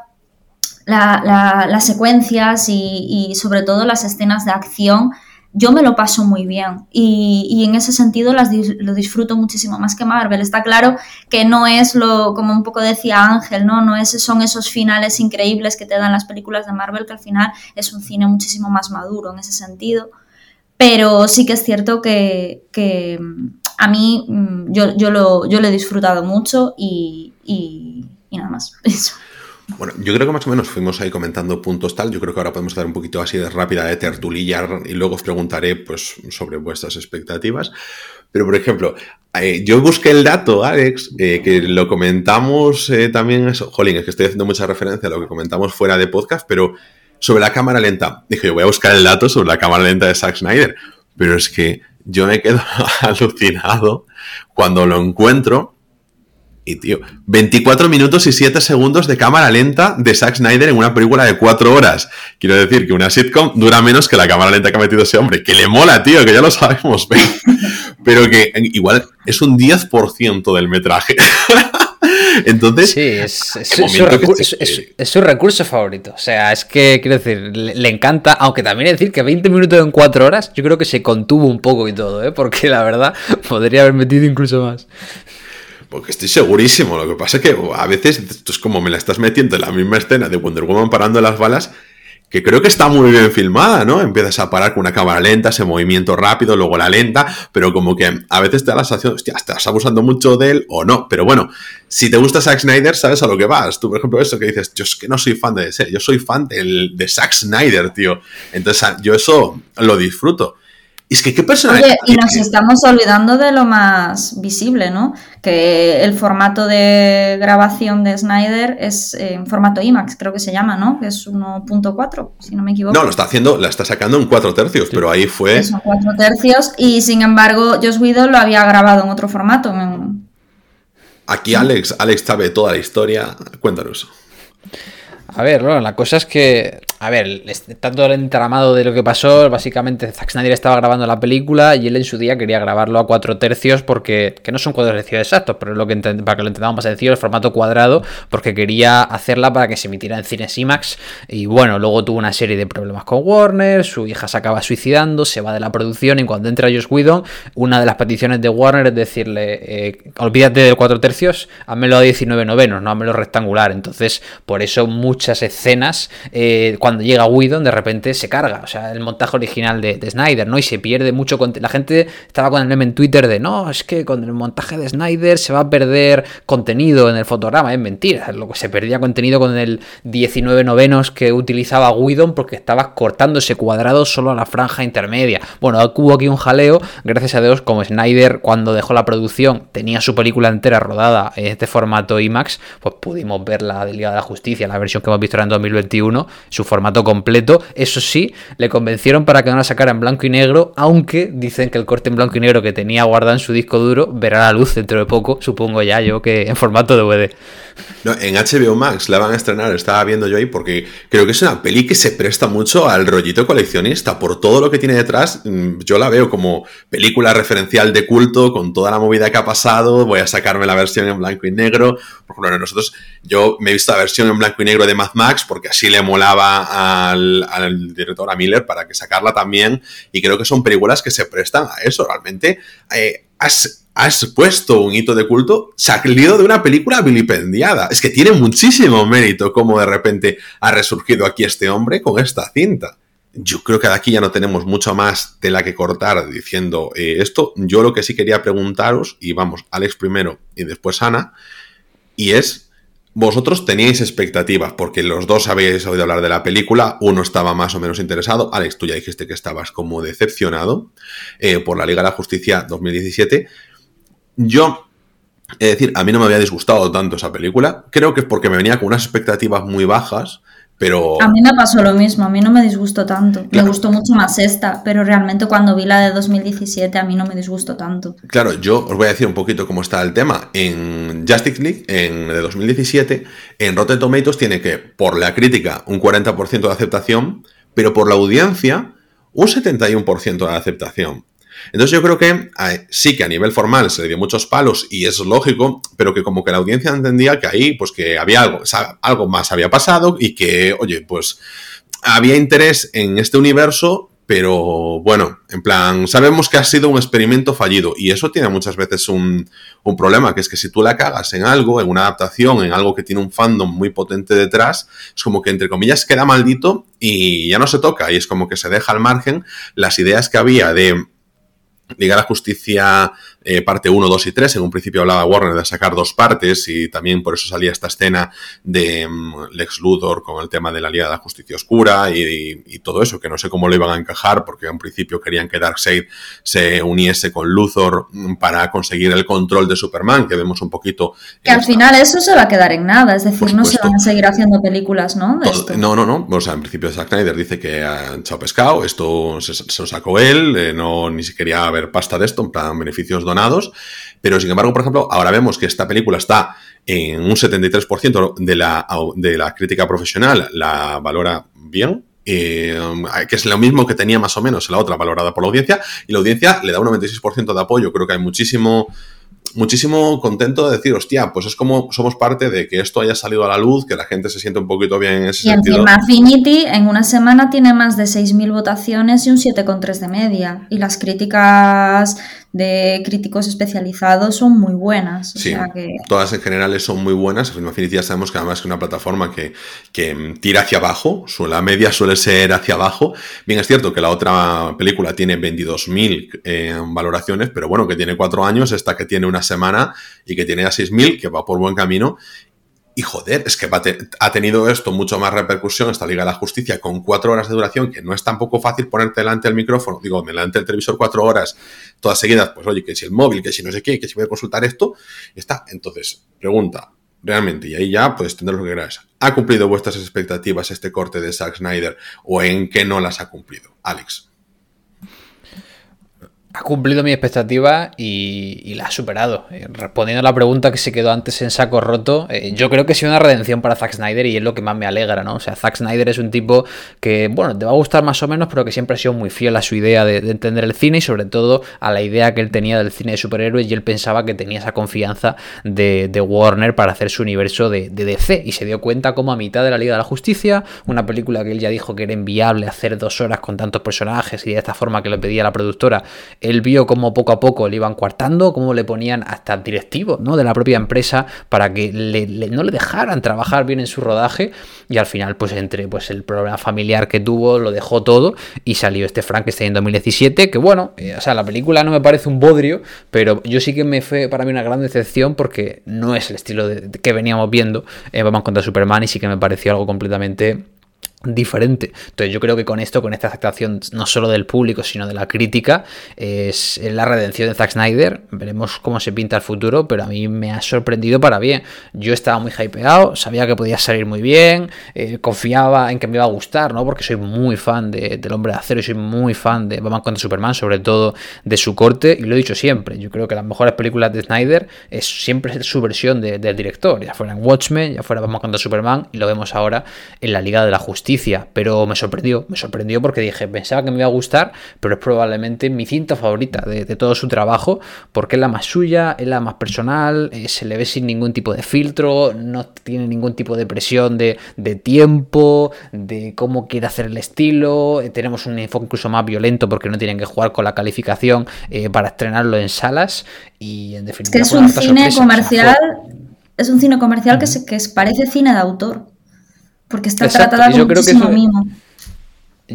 [SPEAKER 3] las secuencias y, sobre todo las escenas de acción, yo me lo paso muy bien y, y en ese sentido las, lo disfruto muchísimo más que Marvel. Está claro que no es lo, como un poco decía Ángel, ¿no? No es, son esos finales increíbles que te dan las películas de Marvel, que al final es un cine muchísimo más maduro en ese sentido. Pero sí que es cierto que a mí mm, yo, yo, lo, yo lo he disfrutado mucho y, y, nada más. Eso.
[SPEAKER 1] Bueno, yo creo que más o menos fuimos ahí comentando puntos tal. Yo creo que ahora podemos dar un poquito así de rápida de tertulillar y luego os preguntaré pues, sobre vuestras expectativas. Pero, por ejemplo, eh, yo busqué el dato, Alex, eh, que lo comentamos eh, también. Eso. Jolín, es que estoy haciendo mucha referencia a lo que comentamos fuera de podcast, pero sobre la cámara lenta. Dije, yo voy a buscar el dato sobre la cámara lenta de Zack Snyder. Pero es que yo me quedo alucinado cuando lo encuentro. Y tío, 24 minutos y 7 segundos de cámara lenta de Zack Snyder en una película de 4 horas. Quiero decir que una sitcom dura menos que la cámara lenta que ha metido ese hombre. Que le mola, tío, que ya lo sabemos, pero que igual es un 10% del metraje. Entonces,
[SPEAKER 2] sí, es, su recurso, favorito. O sea, es que, quiero decir, le, encanta, aunque también decir que 20 minutos en 4 horas, yo creo que se contuvo un poco y todo, ¿eh? porque la verdad podría haber metido incluso más.
[SPEAKER 1] Porque estoy segurísimo. Lo que pasa es que a veces esto es como me la estás metiendo en la misma escena de Wonder Woman parando las balas que creo que está muy bien filmada, ¿no? Empiezas a parar con una cámara lenta, ese movimiento rápido, luego la lenta, pero como que a veces te da la sensación, hostia, estás abusando mucho de él o no. Pero bueno, si te gusta Zack Snyder, sabes a lo que vas. Tú, por ejemplo, eso que dices, yo es que no soy fan de ese, yo soy fan del, de Zack Snyder, tío. Entonces, yo eso lo disfruto. Y es que qué personaje.
[SPEAKER 3] Oye, y nos estamos olvidando de lo más visible, ¿no? Que el formato de grabación de Snyder es en formato IMAX, creo que se llama, ¿no? Que es 1.4, si no me equivoco.
[SPEAKER 1] No, lo está haciendo, la está sacando en 4 tercios, pero ahí fue.
[SPEAKER 3] Son 4 tercios, y sin embargo, Josh Whedon lo había grabado en otro formato.
[SPEAKER 1] Aquí Alex, Alex sabe toda la historia. Cuéntanos.
[SPEAKER 2] A ver, bueno, la cosa es que, a ver, tanto el entramado de lo que pasó, básicamente Zack Snyder estaba grabando la película y él en su día quería grabarlo a cuatro tercios porque, que no son cuatro tercios exactos, pero lo que para que lo entendamos más sencillo, el formato cuadrado, porque quería hacerla para que se emitiera en cines IMAX. Y bueno, luego tuvo una serie de problemas con Warner, su hija se acaba suicidando, se va de la producción y cuando entra Josh Whedon, una de las peticiones de Warner es decirle, eh, olvídate de cuatro tercios, házmelo a 19 novenos, no házmelo rectangular, entonces por eso muchas escenas, eh, cuando llega Whedon de repente se carga, o sea, el montaje original de, Snyder, ¿no? Y se pierde mucho La gente estaba con el meme en Twitter de, no, es que con el montaje de Snyder se va a perder contenido en el fotograma, es mentira, lo que se perdía contenido con el 19 novenos que utilizaba Whedon porque estaba cortando ese cuadrado solo a la franja intermedia. Bueno, hubo aquí un jaleo, gracias a Dios, como Snyder cuando dejó la producción tenía su película entera rodada en este formato IMAX, pues pudimos ver la de Liga de la Justicia, la versión que hemos visto en 2021, su formato completo. Eso sí, le convencieron para que no la sacara en blanco y negro, aunque dicen que el corte en blanco y negro que tenía guardado en su disco duro verá la luz dentro de poco, supongo ya yo que en formato DVD.
[SPEAKER 1] No, en HBO Max la van a estrenar, estaba viendo yo ahí, porque creo que es una peli que se presta mucho al rollito coleccionista. Por todo lo que tiene detrás, mm, yo la veo como película referencial de culto, con toda la movida que ha pasado. Voy a sacarme la versión en blanco y negro. Por nosotros, yo me he visto la versión en blanco y negro de Mad Max, porque así le molaba al, director, a Miller, para que sacarla también. Y creo que son películas que se prestan a eso. Realmente, eh, has puesto un hito de culto salido de una película vilipendiada. Es que tiene muchísimo mérito cómo de repente ha resurgido aquí este hombre con esta cinta. Yo creo que de aquí ya no tenemos mucho más de la que cortar diciendo eh, esto. Yo lo que sí quería preguntaros, y vamos, Alex primero y después Ana, y es, vosotros teníais expectativas, porque los dos habéis oído hablar de la película, uno estaba más o menos interesado, Alex, tú ya dijiste que estabas como decepcionado eh, por la Liga de la Justicia 2017, yo, es decir, a mí no me había disgustado tanto esa película. Creo que es porque me venía con unas expectativas muy bajas, pero...
[SPEAKER 3] A mí me pasó lo mismo, a mí no me disgustó tanto. Me gustó mucho más esta, pero realmente cuando vi la de 2017 a mí no me disgustó tanto.
[SPEAKER 1] Claro, yo os voy a decir un poquito cómo está el tema. En Justice League, en de 2017, en Rotten Tomatoes tiene que, por la crítica, un 40% de aceptación, pero por la audiencia, un 71% de aceptación. Entonces yo creo que sí que a nivel formal se le dio muchos palos y es lógico, pero que como que la audiencia entendía que ahí pues que había algo, algo más había pasado y que, oye, pues había interés en este universo, pero bueno, en plan, sabemos que ha sido un experimento fallido y eso tiene muchas veces un, un, problema, que es que si tú la cagas en algo, en una adaptación, en algo que tiene un fandom muy potente detrás, es como que entre comillas queda maldito y ya no se toca y es como que se deja al margen las ideas que había de Liga la Justicia eh, parte 1, 2 y 3. En un principio hablaba Warner de sacar dos partes y también por eso salía esta escena de mm, Lex Luthor con el tema de la Liga de la Justicia Oscura y, todo eso, que no sé cómo lo iban a encajar porque en un principio querían que Darkseid se uniese con Luthor para conseguir el control de Superman, que vemos un poquito...
[SPEAKER 3] Que al final eso se va a quedar en nada, es decir, no se van a seguir haciendo películas, ¿no?
[SPEAKER 1] No, no, no. O sea, en principio Zack Snyder dice que ha echado pescado, esto se, lo sacó él, eh, no ni siquiera haber pasta de esto, en plan beneficios Pero sin embargo, por ejemplo, ahora vemos que esta película está en un 73% de la, de la crítica profesional, la valora bien, eh, que es lo mismo que tenía más o menos la otra valorada por la audiencia, y la audiencia le da un 96% de apoyo. Creo que hay muchísimo muchísimo contento de decir, hostia, pues es como somos parte de que esto haya salido a la luz, que la gente se siente un poquito bien en ese
[SPEAKER 3] y
[SPEAKER 1] sentido.
[SPEAKER 3] encima Affinity en una semana tiene más de 6.000 votaciones y un 7,3 de media. Y las críticas de críticos especializados son muy buenas.
[SPEAKER 1] sí, todas en general son muy buenas. Film Affinity ya sabemos que además es una plataforma que, que tira hacia abajo, la media suele ser hacia abajo. Bien, es cierto que la otra película tiene 22.000 eh, valoraciones, pero bueno, que tiene cuatro años, esta que tiene una semana y que tiene a 6.000, que va por buen camino. Y joder, es que ha tenido esto mucho más repercusión, esta Liga de la Justicia, con cuatro horas de duración, que no es tampoco fácil ponerte delante del micrófono, digo, delante del televisor cuatro horas, todas seguidas, pues oye, que si el móvil, que si no sé qué, que si voy a consultar esto, está. Entonces, pregunta, realmente, y ahí ya puedes tener lo que. ¿Ha cumplido vuestras expectativas este corte de Zack Snyder o en qué no las ha cumplido? Alex
[SPEAKER 2] ha cumplido mi expectativa y, la ha superado. Eh, respondiendo a la pregunta que se quedó antes en saco roto, eh, yo creo que ha sido una redención para Zack Snyder y es lo que más me alegra, ¿no? O sea, Zack Snyder es un tipo que, bueno, te va a gustar más o menos, pero que siempre ha sido muy fiel a su idea de, entender el cine y sobre todo a la idea que él tenía del cine de superhéroes y él pensaba que tenía esa confianza de, Warner para hacer su universo de, de, DC y se dio cuenta como a mitad de la Liga de la Justicia, una película que él ya dijo que era inviable hacer dos horas con tantos personajes y de esta forma que le pedía la productora, él vio como poco a poco le iban coartando, cómo le ponían hasta directivos ¿no? de la propia empresa para que no le dejaran trabajar bien en su rodaje y al final pues entre pues el problema familiar que tuvo lo dejó todo y salió este Frankenstein en 2017 que bueno, eh, o sea, la película no me parece un bodrio, pero yo sí que me fue para mí una gran decepción porque no es el estilo de, que veníamos viendo en contra Superman y sí que me pareció algo completamente diferente. Entonces yo creo que con esto, con esta aceptación no solo del público, sino de la crítica, es la redención de Zack Snyder. Veremos cómo se pinta el futuro, pero a mí me ha sorprendido para bien. Yo estaba muy hypeado, sabía que podía salir muy bien, eh, confiaba en que me iba a gustar, ¿no? Porque soy muy fan de, del Hombre de Acero y soy muy fan de Batman contra Superman, sobre todo de su corte, y lo he dicho siempre. Yo creo que las mejores películas de Snyder es siempre su versión del director, ya fuera en Watchmen, ya fuera Batman contra Superman, y lo vemos ahora en la Liga de la Justicia pero me sorprendió, me sorprendió porque dije, pensaba que me iba a gustar, pero es probablemente mi cinta favorita de, todo su trabajo, porque es la más suya, es la más personal, eh, se le ve sin ningún tipo de filtro, no tiene ningún tipo de presión de, tiempo, de cómo quiere hacer el estilo, eh, tenemos un enfoque incluso más violento porque no tienen que jugar con la calificación eh, para estrenarlo en salas y en definitiva...
[SPEAKER 3] Es, que es un cine comercial, es un cine comercial que, se, que parece cine de autor porque está tratada con muchísimo mimo.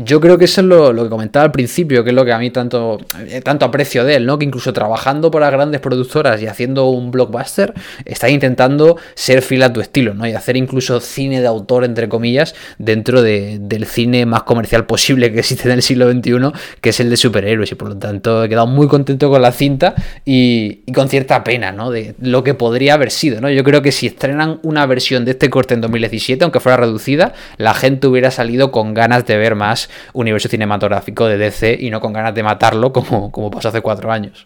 [SPEAKER 2] Yo creo que eso es lo, que comentaba al principio, que es lo que a mí tanto, eh, tanto aprecio de él, ¿no? Que incluso trabajando por las grandes productoras y haciendo un blockbuster, está intentando ser fiel a tu estilo, ¿no? Y hacer incluso cine de autor, entre comillas, dentro del cine más comercial posible que existe en el siglo XXI, que es el de superhéroes. Y por lo tanto he quedado muy contento con la cinta y, con cierta pena, ¿no? De lo que podría haber sido, ¿no? Yo creo que si estrenan una versión de este corte en 2017, aunque fuera reducida, la gente hubiera salido con ganas de ver más universo cinematográfico de DC y no con ganas de matarlo como, como pasó hace cuatro años.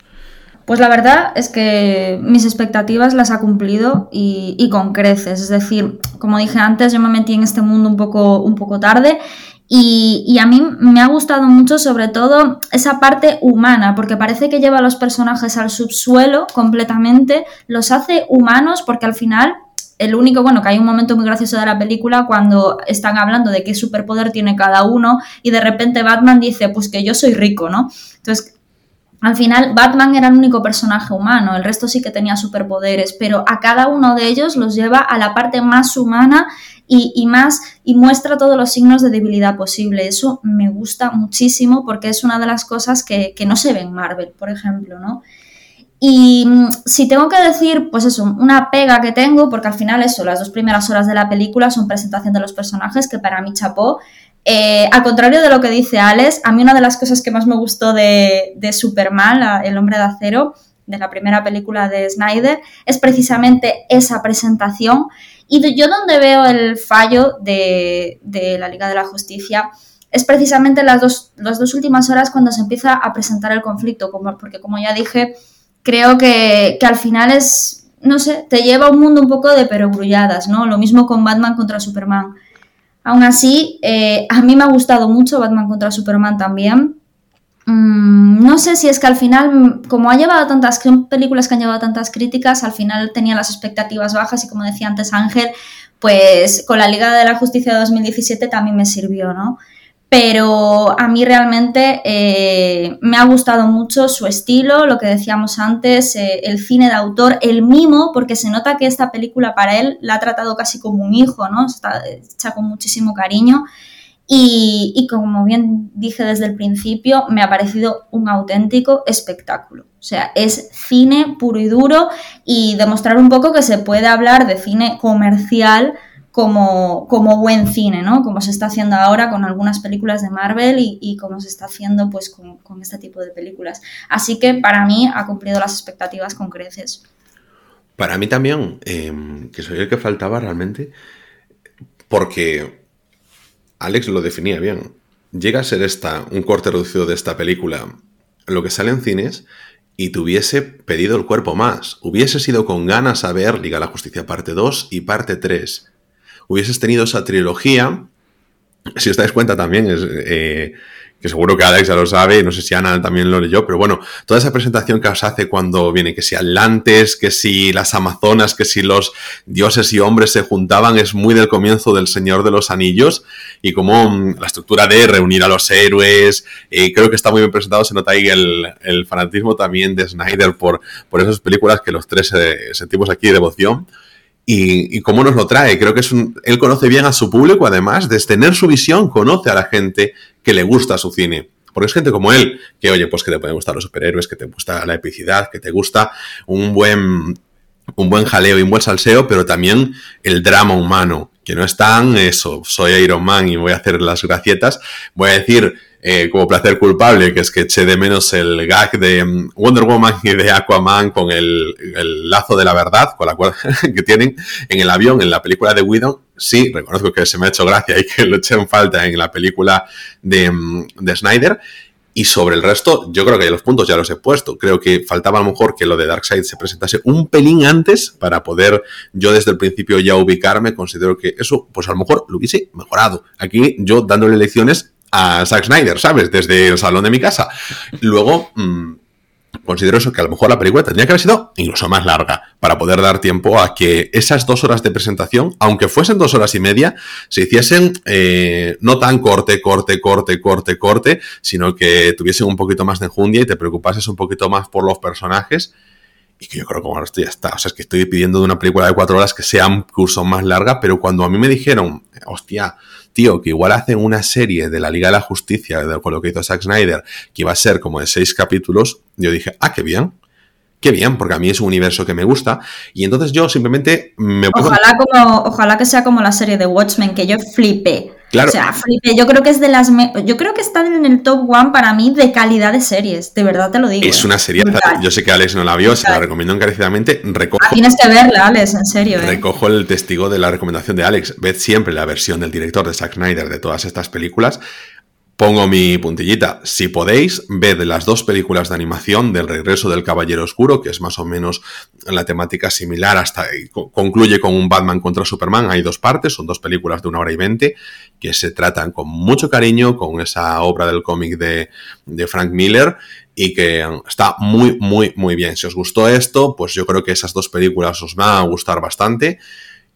[SPEAKER 3] Pues la verdad es que mis expectativas las ha cumplido y, con creces. Es decir, como dije antes, yo me metí en este mundo un poco, un poco tarde y, y, a mí me ha gustado mucho sobre todo esa parte humana, porque parece que lleva a los personajes al subsuelo completamente, los hace humanos porque al final el único, bueno, que hay un momento muy gracioso de la película cuando están hablando de qué superpoder tiene cada uno y de repente Batman dice, pues que yo soy rico, ¿no? Entonces, al final Batman era el único personaje humano, el resto sí que tenía superpoderes, pero a cada uno de ellos los lleva a la parte más humana y, más y muestra todos los signos de debilidad posible. Eso me gusta muchísimo porque es una de las cosas que, que no se ve en Marvel, por ejemplo, ¿no? Y mm, si tengo que decir, pues eso, una pega que tengo, porque al final eso, las dos primeras horas de la película son presentación de los personajes, que para mí chapó. Eh, al contrario de lo que dice Alex, a mí una de las cosas que más me gustó de, Superman, El hombre de acero, de la primera película de Snyder, es precisamente esa presentación. Y yo donde veo el fallo de, la Liga de la Justicia es precisamente las dos, las dos últimas horas cuando se empieza a presentar el conflicto, como, porque como ya dije, creo que, al final es, no sé, te lleva a un mundo un poco de perogrulladas, ¿no? Lo mismo con Batman contra Superman. Aún así, eh, a mí me ha gustado mucho Batman contra Superman también. Mm, no sé si es que al final, como ha llevado tantas películas que han llevado tantas críticas, al final tenía las expectativas bajas y como decía antes Ángel, pues con la Liga de la Justicia de 2017 también me sirvió, ¿no? Pero a mí realmente eh, me ha gustado mucho su estilo, lo que decíamos antes, eh, el cine de autor, el mimo, porque se nota que esta película para él la ha tratado casi como un hijo, ¿no? Está hecha con muchísimo cariño. Y, y, como bien dije desde el principio, me ha parecido un auténtico espectáculo. O sea, es cine puro y duro y demostrar un poco que se puede hablar de cine comercial como, como buen cine, ¿no? Como se está haciendo ahora con algunas películas de Marvel y, como se está haciendo pues con, este tipo de películas. Así que para mí ha cumplido las expectativas con creces.
[SPEAKER 1] Para mí también, em, que soy el que faltaba realmente, porque Alex lo definía bien. Llega a ser esta, un corte reducido de esta película, lo que sale en cines, y te hubiese pedido el cuerpo más. Hubiese sido con ganas a ver Liga la Justicia parte 2 y parte 3 hubieses tenido esa trilogía, si os dais cuenta también, eh, que seguro que Alex ya lo sabe, no sé si Ana también lo leyó, pero bueno, toda esa presentación que os hace cuando viene, que si Atlantes, que si las Amazonas, que si los dioses y hombres se juntaban, es muy del comienzo del Señor de los Anillos, y como mm, la estructura de reunir a los héroes, eh, creo que está muy bien presentado, se nota ahí el, fanatismo también de Snyder por, por esas películas que los tres eh, sentimos aquí devoción y, cómo nos lo trae. Creo que es un, él conoce bien a su público, además de tener su visión, conoce a la gente que le gusta su cine. Porque es gente como él, que oye, pues que te pueden gustar los superhéroes, que te gusta la epicidad, que te gusta un buen, un buen jaleo y un buen salseo, pero también el drama humano, que no es tan eso, soy Iron Man y voy a hacer las gracietas, voy a decir eh, como placer culpable, que es que eché de menos el gag de mm, Wonder Woman y de Aquaman con el, lazo de la verdad, con la cual que tienen en el avión en la película de Widow. Sí, reconozco que se me ha hecho gracia y que lo eché en falta en la película de, mm, de Snyder. Y sobre el resto, yo creo que los puntos ya los he puesto. Creo que faltaba a lo mejor que lo de Darkseid se presentase un pelín antes para poder yo desde el principio ya ubicarme. Considero que eso, pues a lo mejor lo hubiese mejorado. Aquí yo dándole lecciones a Zack Snyder, ¿sabes? Desde el salón de mi casa. Luego, mm, considero eso que a lo mejor la película tendría que haber sido incluso más larga para poder dar tiempo a que esas dos horas de presentación, aunque fuesen dos horas y media, se hiciesen eh, no tan corte, corte, corte, corte, corte, sino que tuviesen un poquito más de enjundia y te preocupases un poquito más por los personajes. Y que yo creo que ahora esto ya está. O sea, es que estoy pidiendo de una película de cuatro horas que sea un curso más larga, pero cuando a mí me dijeron, hostia, tío, que igual hacen una serie de la Liga de la Justicia, con lo que hizo Zack Snyder, que iba a ser como de seis capítulos, yo dije, ah, qué bien. Qué bien, porque a mí es un universo que me gusta. Y entonces yo simplemente me
[SPEAKER 3] Ojalá, como, ojalá que sea como la serie de Watchmen, que yo flipe. O sea, Felipe, yo creo que es de las. Yo creo que están en el top one para mí de calidad de series. De verdad te lo digo.
[SPEAKER 1] Es ¿eh? una serie. Yo sé que Alex no la vio, se la recomiendo encarecidamente. Recojo,
[SPEAKER 3] ah, tienes que verla, Alex, en serio. ¿eh?
[SPEAKER 1] Recojo el testigo de la recomendación de Alex. Ved siempre la versión del director de Zack Snyder de todas estas películas. Pongo mi puntillita. Si podéis, ved las dos películas de animación del regreso del Caballero Oscuro, que es más o menos la temática similar hasta concluye con un Batman contra Superman. Hay dos partes, son dos películas de una hora y veinte que se tratan con mucho cariño, con esa obra del cómic de, de Frank Miller y que está muy, muy, muy bien. Si os gustó esto, pues yo creo que esas dos películas os van a gustar bastante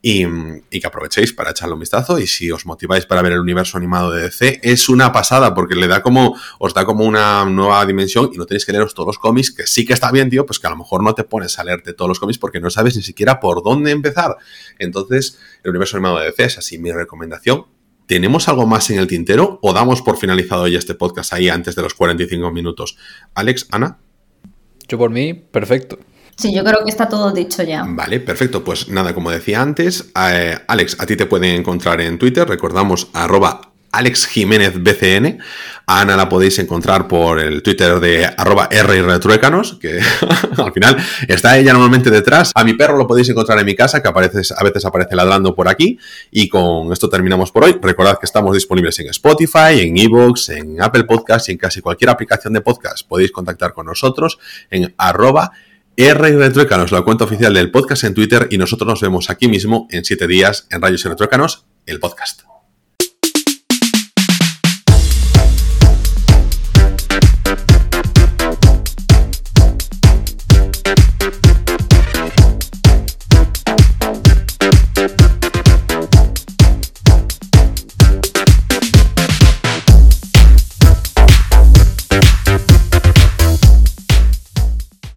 [SPEAKER 1] y, que aprovechéis para echarle un vistazo y si os motiváis para ver el universo animado de DC es una pasada porque le da como os da como una nueva dimensión y no tenéis que leeros todos los cómics que sí que está bien tío pues que a lo mejor no te pones a leerte todos los cómics porque no sabes ni siquiera por dónde empezar entonces el universo animado de DC es así mi recomendación ¿Tenemos algo más en el tintero o damos por finalizado ya este podcast ahí antes de los 45 minutos? Alex, Ana.
[SPEAKER 2] Yo por mí, perfecto.
[SPEAKER 3] Sí, yo creo que está todo dicho ya.
[SPEAKER 1] Vale, perfecto. Pues nada, como decía antes, eh, Alex, a ti te pueden encontrar en Twitter, recordamos arroba Alex Jiménez BCN. Ana la podéis encontrar por el Twitter de arroba Retruécanos, que al final está ella normalmente detrás. A mi perro lo podéis encontrar en mi casa, que a veces aparece ladrando por aquí. Y con esto terminamos por hoy. Recordad que estamos disponibles en Spotify, en Evox, en Apple Podcasts y en casi cualquier aplicación de podcast. Podéis contactar con nosotros en arroba R y Retruécanos, la cuenta oficial del podcast en Twitter y nosotros nos vemos aquí mismo en siete días en Rayos y Retruécanos, el podcast.